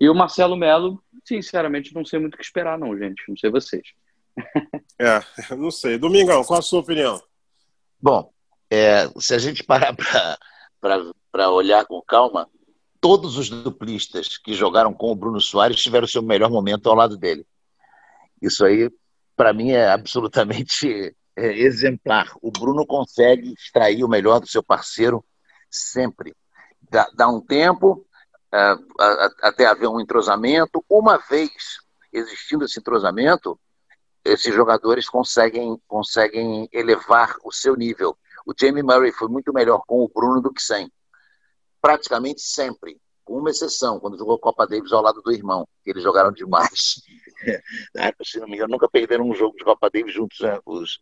S4: E o Marcelo Melo sinceramente, não sei muito o que esperar, não, gente. Não sei vocês.
S1: É, não sei. Domingão, qual a sua opinião?
S3: Bom, é, se a gente parar para olhar com calma, todos os duplistas que jogaram com o Bruno Soares tiveram seu melhor momento ao lado dele. Isso aí, para mim, é absolutamente é, exemplar. O Bruno consegue extrair o melhor do seu parceiro sempre. Dá, dá um tempo é, até haver um entrosamento. Uma vez existindo esse entrosamento, esses jogadores conseguem, conseguem elevar o seu nível. O Jamie Murray foi muito melhor com o Bruno do que sem. Praticamente sempre, com uma exceção, quando jogou Copa Davis ao lado do irmão, que eles jogaram demais. Se não me engano, nunca perderam um jogo de Copa Davis juntos, né? os,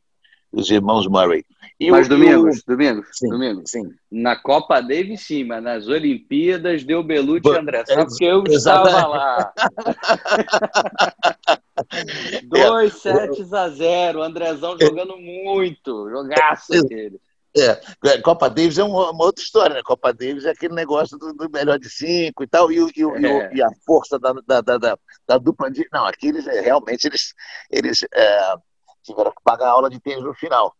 S3: os irmãos Murray.
S4: E mas, o, Domingos, o... Domingos, sim, Domingos, sim. na Copa Davis, sim, mas nas Olimpíadas deu Belucci e André, sabe? Porque eu estava lá. Dois sets a zero, Andrezão jogando muito, jogaço dele.
S3: É, é, Copa Davis é uma, uma, outra história, né? Copa Davis é aquele negócio do, do melhor de cinco e tal, e, e, é. e a força da, da, da, da, dupla de. Não, aqui eles é, realmente eles, eles é, tiveram que pagar a aula de tênis no final.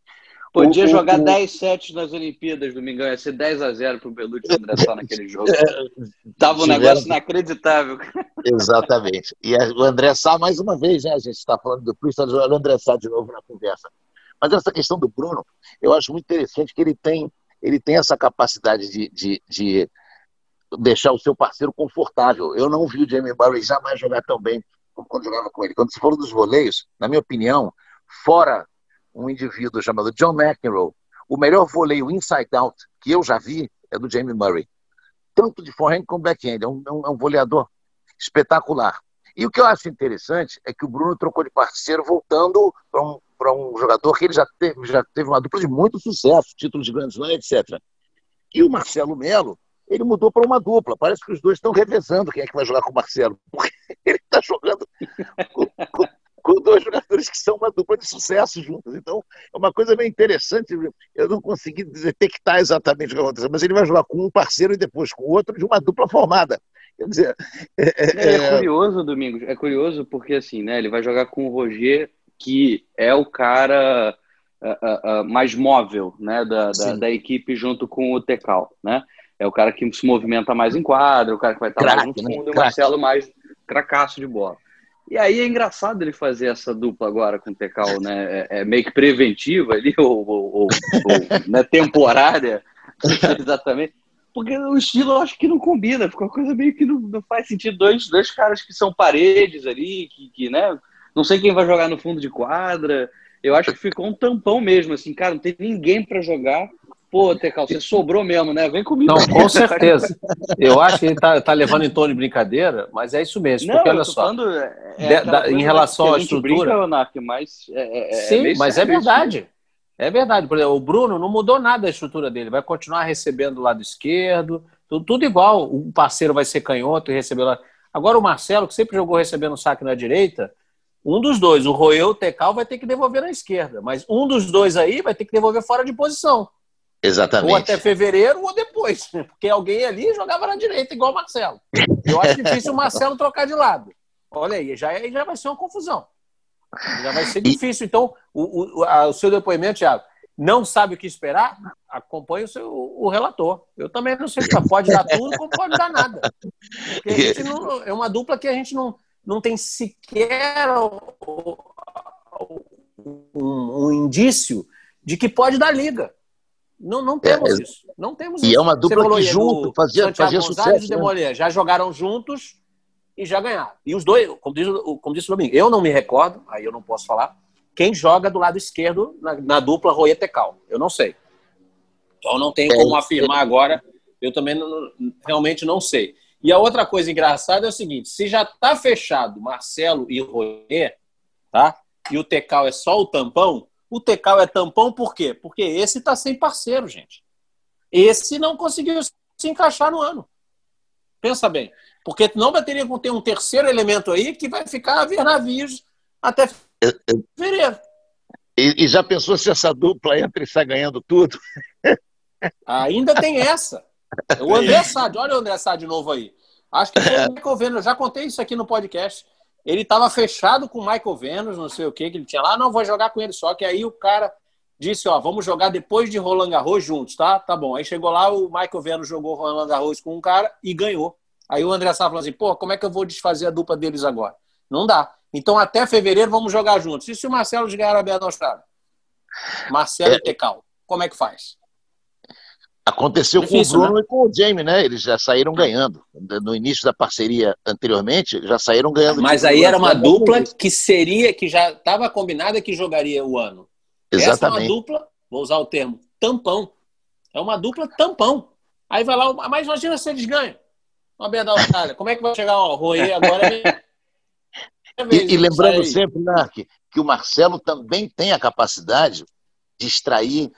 S4: Podia o, jogar o, 10 sets nas Olimpíadas, Domingão, ia ser 10 a 0 pro Belucci e André Sá naquele jogo. É, Tava um negócio inacreditável.
S3: Exatamente. E o André Sá, mais uma vez, né? A gente está falando do jogando o André Sá de novo na conversa. Mas essa questão do Bruno, eu acho muito interessante que ele tem, ele tem essa capacidade de, de, de deixar o seu parceiro confortável. Eu não vi o Jamie Murray jamais jogar tão bem como quando jogava com ele. Quando se falou dos voleios, na minha opinião, fora um indivíduo chamado John McEnroe. O melhor voleio inside out que eu já vi é do Jamie Murray. Tanto de forehand como backhand. É um, é um, é um voleador espetacular. E o que eu acho interessante é que o Bruno trocou de parceiro voltando para um, um jogador que ele já teve, já teve uma dupla de muito sucesso, títulos de Grand Slam, etc. E o Marcelo Melo, ele mudou para uma dupla. Parece que os dois estão revezando quem é que vai jogar com o Marcelo. Porque ele está jogando com, com, com dois jogadores que são uma dupla de sucesso juntos. Então, é uma coisa bem interessante. Eu não consegui detectar exatamente o que aconteceu, mas ele vai jogar com um parceiro e depois com o outro de uma dupla formada. Quer dizer.
S4: É, é, é, é curioso, Domingos, é curioso porque assim, né? Ele vai jogar com o Roger, que é o cara. Uh, uh, mais móvel né, da, da, da, equipe junto com o Tecal, né? É o cara que se movimenta mais em quadra, o cara que vai estar mais no fundo, né? e o Marcelo mais cracaço de bola. E aí é engraçado ele fazer essa dupla agora com o Tecal, né? É, é meio que preventiva ali, ou, ou, ou, né? temporária, exatamente. Porque o estilo eu acho que não combina, fica uma coisa meio que não, não faz sentido. Dois, dois caras que são paredes ali, que, que, né? Não sei quem vai jogar no fundo de quadra. Eu acho que ficou um tampão mesmo, assim, cara, não tem ninguém para jogar Pô, Tecal, você sobrou mesmo, né? Vem comigo.
S2: Não, com certeza. Eu acho que ele tá, tá levando em tom de brincadeira, mas é isso mesmo. Não, porque olha só, falando, é, é de, da, em relação à estrutura.
S4: Brinca, mas é,
S2: é, é Sim, mas é verdade. É verdade. Por exemplo, o Bruno não mudou nada a estrutura dele. Vai continuar recebendo do lado esquerdo, tudo, tudo igual. O parceiro vai ser canhoto e receber lá. Agora o Marcelo, que sempre jogou recebendo saque na direita, um dos dois, o Roeu, o Tecal, vai ter que devolver na esquerda. Mas um dos dois aí vai ter que devolver fora de posição.
S3: Exatamente.
S2: Ou até fevereiro ou depois, porque alguém ali jogava na direita, igual o Marcelo. Eu acho difícil o Marcelo trocar de lado. Olha aí, já, já vai ser uma confusão. Já vai ser difícil. Então, o, o, a, o seu depoimento, Thiago, não sabe o que esperar? Acompanhe o, seu, o relator. Eu também não sei o Pode dar tudo, como pode dar nada. Porque não, é uma dupla que a gente não, não tem sequer um, um indício de que pode dar liga. Não, não temos é, isso. Não temos
S3: e
S2: isso.
S3: é uma dupla que junto fazia, Santiago fazia sucesso.
S2: E né? Já jogaram juntos e já ganharam. E os dois, como disse, como disse o Domingo, eu não me recordo, aí eu não posso falar, quem joga do lado esquerdo na, na dupla Royer Tecal. Eu não sei. Então não tenho é, como afirmar agora. Eu também não, realmente não sei. E a outra coisa engraçada é o seguinte: se já está fechado Marcelo e Royer, tá? E o Tecal é só o tampão, o Tecal é tampão por quê? Porque esse está sem parceiro, gente. Esse não conseguiu se encaixar no ano. Pensa bem. Porque não ter que ter um terceiro elemento aí que vai ficar a ver navios até fevereiro.
S3: E, e, já pensou se essa dupla entra e sai ganhando tudo?
S2: Ainda tem essa. O André Sá, olha o André Sá de novo aí. Acho que foi o eu já contei isso aqui no podcast. Ele estava fechado com o Michael Venus, não sei o que, que ele tinha lá, não vou jogar com ele só, que aí o cara disse, ó, vamos jogar depois de Roland Garros juntos, tá? Tá bom. Aí chegou lá, o Michael Venus jogou Roland Garros com um cara e ganhou. Aí o André Sá falou assim, pô, como é que eu vou desfazer a dupla deles agora? Não dá. Então até fevereiro vamos jogar juntos. E se o Marcelo ganhar a Austrália? Marcelo é... e Tecal, como é que faz?
S3: Aconteceu Difícil, com o Bruno né? e com o Jamie, né? Eles já saíram ganhando. No início da parceria anteriormente, já saíram ganhando.
S2: Mas aí era uma dupla que seria, que já estava combinada que jogaria o ano. Exatamente. Essa é uma dupla, vou usar o termo, tampão. É uma dupla tampão. Aí vai lá, mas imagina se eles ganham. Uma da Austrália. Como é que vai chegar o Roê agora? É
S3: e, e, lembrando sempre, Narc, que o Marcelo também tem a capacidade de extrair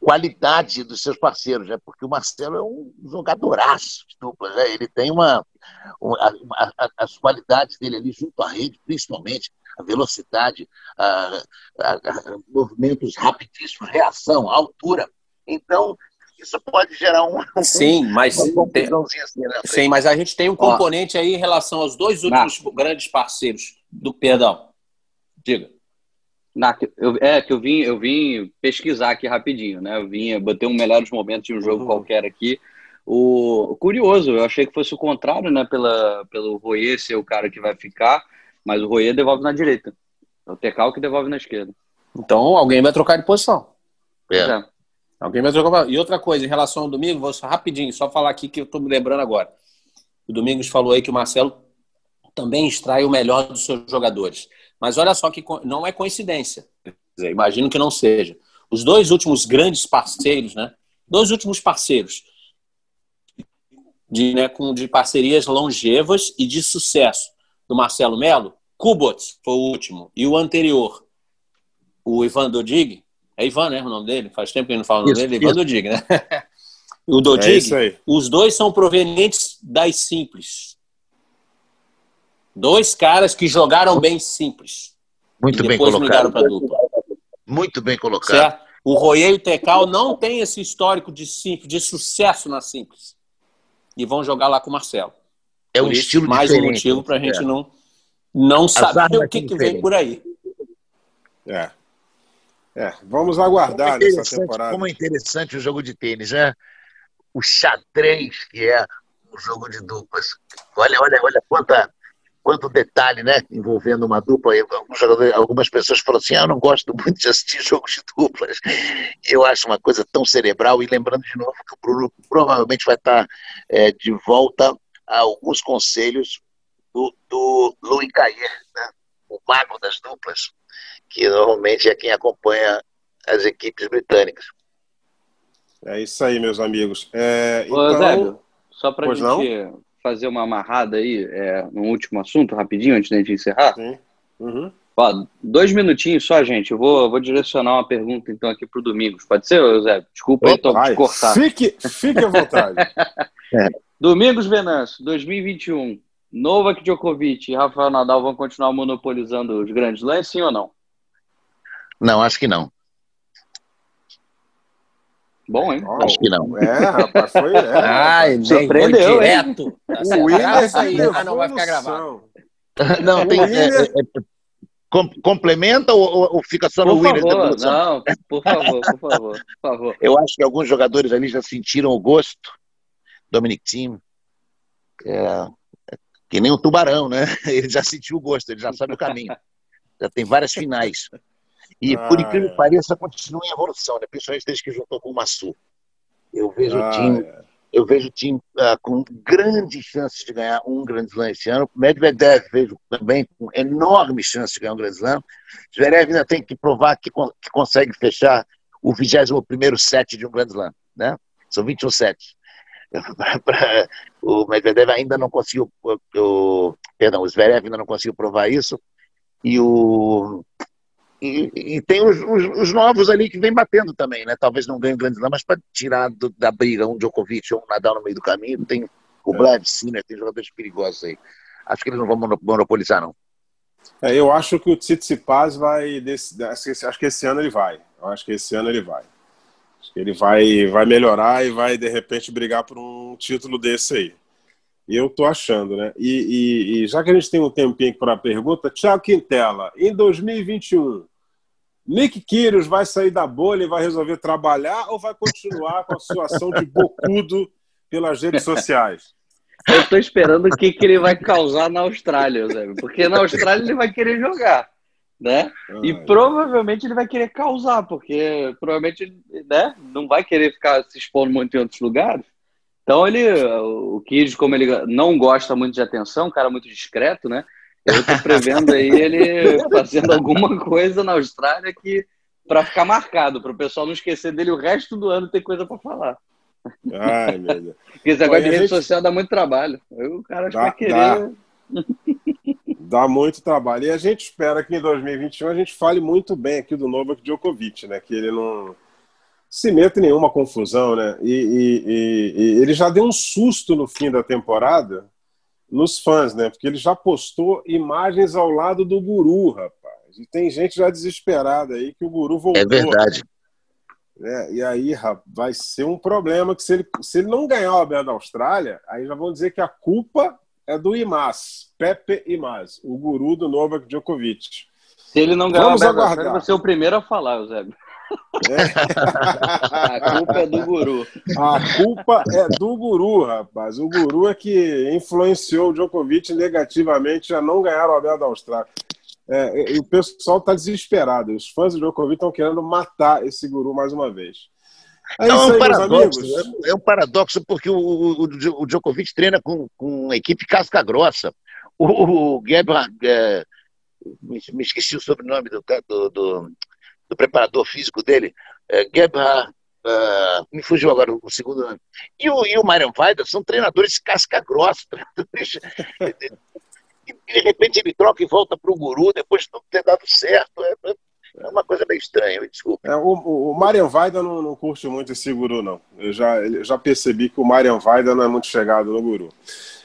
S3: qualidade dos seus parceiros, né? porque o Marcelo é um jogadoraço de dupla, né? ele tem uma, uma, uma, as qualidades dele ali junto à rede, principalmente a velocidade, a, a, movimentos rapidíssimos, reação, altura. Então, isso pode gerar um.
S2: Sim, mas. Tem, assim, né? Sim, mas a gente tem um componente aí em relação aos dois últimos grandes parceiros do. Perdão. Diga.
S4: Na, eu, é, que eu vim, eu vim pesquisar aqui rapidinho, né? Eu vim, botei um melhores momentos de um jogo uhum. qualquer aqui. O curioso, eu achei que fosse o contrário, né? Pela, pelo Royer ser o cara que vai ficar, mas o Royer devolve na direita. É o Tecal que devolve na esquerda.
S2: Então alguém vai trocar de posição. É. é. Alguém vai trocar. E outra coisa, em relação ao domingo, vou só, rapidinho, só falar aqui que eu estou me lembrando agora. O Domingos falou aí que o Marcelo também extrai o melhor dos seus jogadores. Mas olha só que não é coincidência. Dizer, imagino que não seja. Os dois últimos grandes parceiros, né? Dois últimos parceiros de, né, com, de parcerias longevas e de sucesso do Marcelo Melo, Kubot foi o último. E o anterior, o Ivan Dodig, é Ivan, né? O nome dele? Faz tempo que ele não fala o nome isso, dele. Ivan Dodig, né? o Dodig, é os dois são provenientes das simples. Dois caras que jogaram bem simples.
S3: Muito bem colocado. Muito bem colocado. Certo?
S2: O Royer e o Tecal não tem esse histórico de simples, de sucesso na simples. E vão jogar lá com o Marcelo.
S3: É um estilo
S2: mais
S3: diferente.
S2: um motivo para a gente é. não, não saber o que, que vem por aí.
S1: É. É, vamos aguardar é nessa temporada.
S3: Como é interessante o jogo de tênis, né? O xadrez que é o jogo de duplas. Olha, olha, olha quanta quanto detalhe, né, envolvendo uma dupla. Algumas pessoas falam assim: ah, eu não gosto muito de assistir jogos de duplas. Eu acho uma coisa tão cerebral. E lembrando de novo que o Bruno provavelmente vai estar é, de volta a alguns conselhos do, do Louis Cayer, né, o mago das duplas, que normalmente é quem acompanha as equipes britânicas.
S1: É isso aí, meus amigos. É,
S4: Ô, então... só para a gente não? Fazer uma amarrada aí é, no último assunto, rapidinho, antes de encerrar? Sim. Uhum. Ó, dois minutinhos só, gente. Eu vou, vou direcionar uma pergunta então aqui para o Domingos. Pode ser, Zé? Desculpa aí, tô te cortar.
S1: Fique, fique à vontade.
S4: é. Domingos Venâncio, 2021. Novak Djokovic e Rafael Nadal vão continuar monopolizando os grandes lãs, sim ou não?
S3: Não, acho que não.
S4: Bom, hein?
S3: Oh, Acho que não.
S1: É, rapaz, foi. É,
S2: Ai, surpreendeu, direto. Tá o Williams aí. Ah, não vai ficar
S3: gravado. Não, tem. É, é, é complementa ou, ou, fica só por no?
S4: Favor, não, por favor, por favor, por favor.
S3: Eu acho que alguns jogadores ali já sentiram o gosto. Dominic Thiem. É, que nem um tubarão, né? Ele já sentiu o gosto, ele já sabe o caminho. Já tem várias finais. E, ah, por incrível que pareça, continua em evolução, né? principalmente desde que juntou com o Massu. Eu vejo ah, o time, é. eu vejo o time uh, com grandes chances de ganhar um grande slam esse ano. Medvedev vejo também com enormes chances de ganhar um grande slam. Zverev ainda tem que provar que, que consegue fechar o 21 set de um grande slam. Né? São 21 sets. o Medvedev ainda não conseguiu, o, perdão, o Zverev ainda não conseguiu provar isso. E o e, e tem os, os, os, novos ali que vem batendo também, né? Talvez não ganhe o Grande Slam, mas para tirar do, da briga um Djokovic ou um Nadal no meio do caminho, tem o Vlad Sinner, tem jogadores perigosos aí. Acho que eles não vão monopolizar, não.
S1: É, eu acho que o Tsitsipas vai. Desse, acho que esse ano ele vai. Eu acho que esse ano ele vai. Acho que ele vai, vai melhorar e vai, de repente, brigar por um título desse aí. Eu tô achando, né? E, e, e já que a gente tem um tempinho para a pergunta, Tiago Quintela, em 2021, Nick Kyrgios vai sair da bolha e vai resolver trabalhar ou vai continuar com a sua ação de bocudo pelas redes sociais?
S4: Eu estou esperando o que, que ele vai causar na Austrália, Zé, porque na Austrália ele vai querer jogar, né? E provavelmente ele vai querer causar, porque provavelmente né, não vai querer ficar se expondo muito em outros lugares. Então ele, o Kid, como ele não gosta muito de atenção, um cara muito discreto, né? Eu tô prevendo aí ele fazendo alguma coisa na Austrália que para ficar marcado, para o pessoal não esquecer dele o resto do ano ter coisa para falar.
S1: Ai, meu Deus.
S4: Porque esse negócio de rede gente... social dá muito trabalho. o cara dá, vai querer. Dá.
S1: dá muito trabalho. E a gente espera que em 2021 a gente fale muito bem aqui do Novak Djokovic, né? Que ele não se mete em nenhuma confusão, né? E, e, e, e, ele já deu um susto no fim da temporada nos fãs, né? Porque ele já postou imagens ao lado do guru, rapaz. E tem gente já desesperada aí que o guru voltou.
S3: É verdade.
S1: Né? E aí rapaz, vai ser um problema que se ele, se ele não ganhar o Aberto da Austrália, aí já vão dizer que a culpa é do Imaz, Pepe Imaz, o guru do Novak Djokovic.
S4: Se ele não ganhar Vamos o Aberto da vai ser o primeiro a falar, Eusébio. É. a culpa é do guru.
S1: A culpa é do guru, rapaz. O guru é que influenciou o Djokovic negativamente a não ganhar o Abel da Austrália. É, o pessoal está desesperado. Os fãs do Djokovic estão querendo matar esse guru mais uma vez.
S3: É, é um aí, paradoxo. É, é um paradoxo porque o, o, o Djokovic treina com, com uma equipe casca grossa. O, o Gebhard, é, me, me, esqueci o sobrenome do, do, do do preparador físico dele, é, Gebhard, uh, me fugiu agora o segundo nome. E o, e o Marian Weider são treinadores casca grossa, de repente ele troca e volta para o guru depois de não ter dado certo. É, é uma coisa meio estranha, desculpa.
S1: É, o, o Marian Vaida não, não curte muito esse guru, não. Eu já, já percebi que o Marian Vaida não é muito chegado no guru.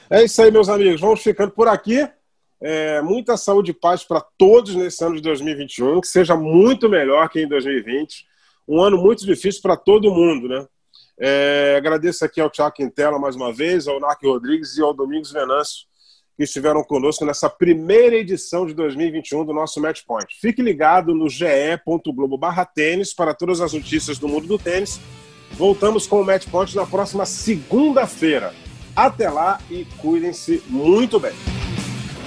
S1: É isso aí, meus amigos. Vamos ficando por aqui. É, muita saúde e paz para todos nesse ano de 2021, que seja muito melhor que em 2020. Um ano muito difícil para todo mundo, né? É, agradeço aqui ao Tiago Quintela mais uma vez, ao Narc Rodrigues e ao Domingos Venâncio, que estiveram conosco nessa primeira edição de 2021 do nosso Match Point. Fique ligado no ge.globo barra tênis para todas as notícias do mundo do tênis. Voltamos com o Match Point na próxima segunda-feira. Até lá e cuidem-se muito bem.